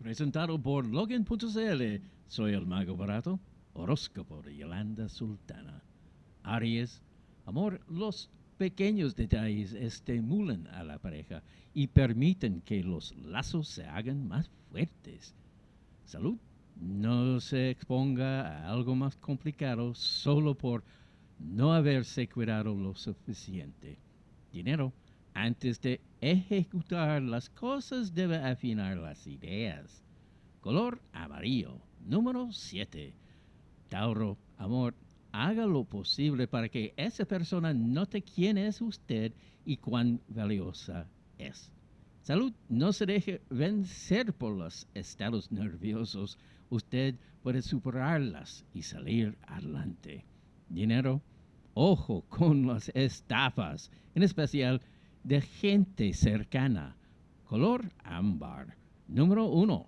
Presentado por Logan.cl, soy el mago barato, horóscopo de Yolanda Sultana. Aries, amor, los pequeños detalles estimulan a la pareja y permiten que los lazos se hagan más fuertes. Salud, no se exponga a algo más complicado solo por no haberse cuidado lo suficiente. Dinero, antes de ejecutar las cosas debe afinar las ideas. Color amarillo, número 7. Tauro, amor, haga lo posible para que esa persona note quién es usted y cuán valiosa es. Salud, no se deje vencer por los estados nerviosos. Usted puede superarlas y salir adelante. Dinero, ojo con las estafas, en especial de gente cercana. Color ámbar. Número uno.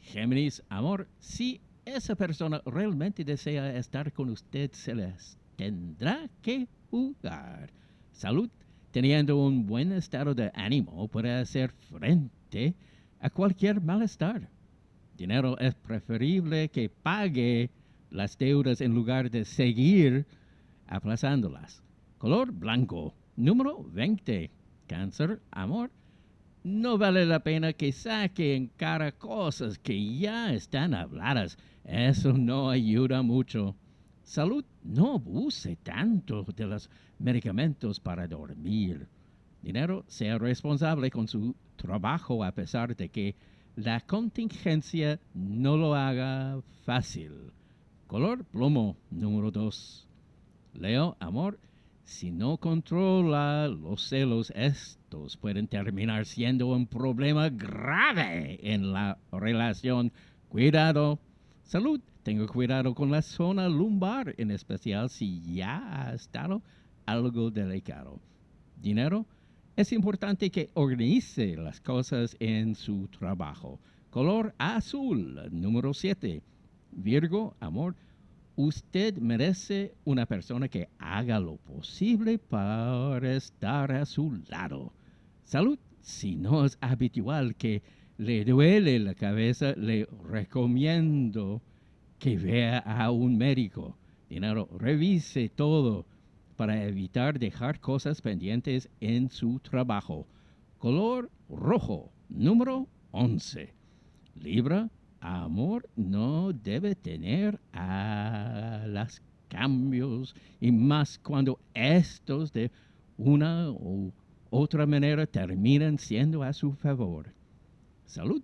Géminis, amor, si esa persona realmente desea estar con usted, se les tendrá que jugar. Salud, teniendo un buen estado de ánimo, puede hacer frente a cualquier malestar. Dinero es preferible que pague las deudas en lugar de seguir aplazándolas. Color blanco. Número 20. Cáncer, amor. No vale la pena que saque en cara cosas que ya están habladas. Eso no ayuda mucho. Salud, no abuse tanto de los medicamentos para dormir. Dinero, sea responsable con su trabajo a pesar de que la contingencia no lo haga fácil. Color plomo, número 2. Leo, amor, si no controla los celos, estos pueden terminar siendo un problema grave en la relación. Cuidado. Salud. Tenga cuidado con la zona lumbar, en especial si ya ha estado algo delicado. Dinero. Es importante que organice las cosas en su trabajo. Color azul, número 7. Virgo, amor Usted merece una persona que haga lo posible para estar a su lado. Salud, si no es habitual que le duele la cabeza, le recomiendo que vea a un médico. Dinero, revise todo para evitar dejar cosas pendientes en su trabajo. Color rojo, número 11. Libra, amor no debe tener a los cambios y más cuando estos de una u otra manera terminan siendo a su favor. Salud.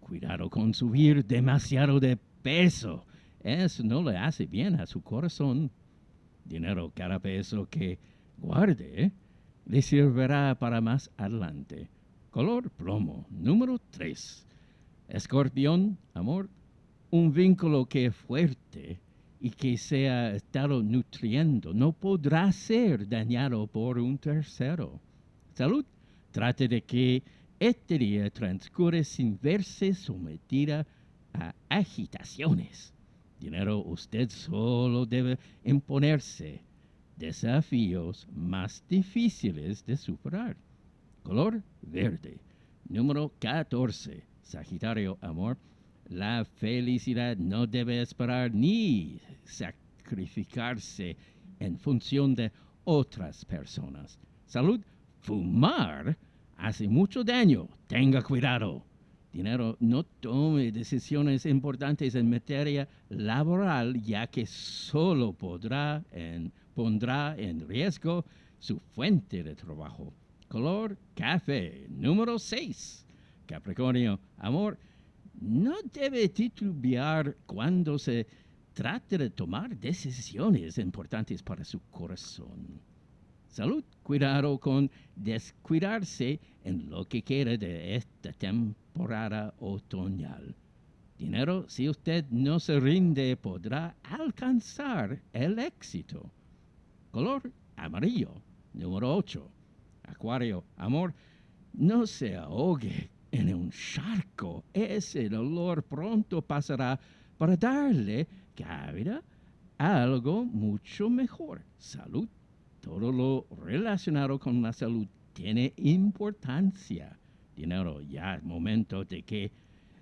Cuidado con subir demasiado de peso. Eso no le hace bien a su corazón. Dinero cada peso que guarde le servirá para más adelante. Color plomo, número 3. Escorpión, amor, un vínculo que es fuerte y que se ha estado nutriendo no podrá ser dañado por un tercero. Salud, trate de que este día transcurre sin verse sometida a agitaciones. Dinero, usted solo debe imponerse desafíos más difíciles de superar. Color verde. Número 14. Sagitario, amor, la felicidad no debe esperar ni sacrificarse en función de otras personas. Salud, fumar hace mucho daño. Tenga cuidado. Dinero, no tome decisiones importantes en materia laboral, ya que solo podrá pondrá en riesgo su fuente de trabajo. Color café, número 6. Capricornio, amor, no debe titubear cuando se trate de tomar decisiones importantes para su corazón. Salud, cuidado con descuidarse en lo que queda de esta temporada otoñal. Dinero, si usted no se rinde, podrá alcanzar el éxito. Color amarillo, número 8. Acuario, amor, no se ahogue en un charco. Ese dolor pronto pasará para darle cabida a algo mucho mejor. Salud. Todo lo relacionado con la salud tiene importancia. Dinero, ya es momento de que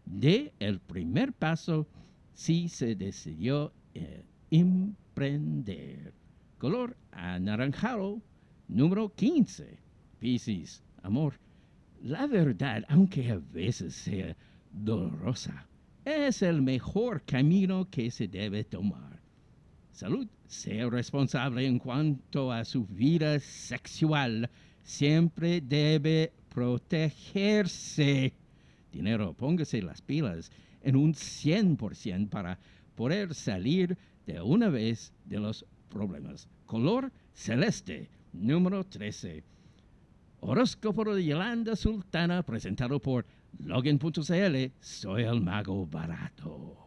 dé el primer paso si se decidió eh, emprender. Color anaranjado, número 15. Piscis, amor. La verdad, aunque a veces sea dolorosa, es el mejor camino que se debe tomar. Salud, sea responsable en cuanto a su vida sexual. Siempre debe protegerse. Dinero, póngase las pilas en un 100% para poder salir de una vez de los problemas. Color celeste, número 13. Horóscopo de Yolanda Sultana, presentado por Login.cl. Soy el mago barato.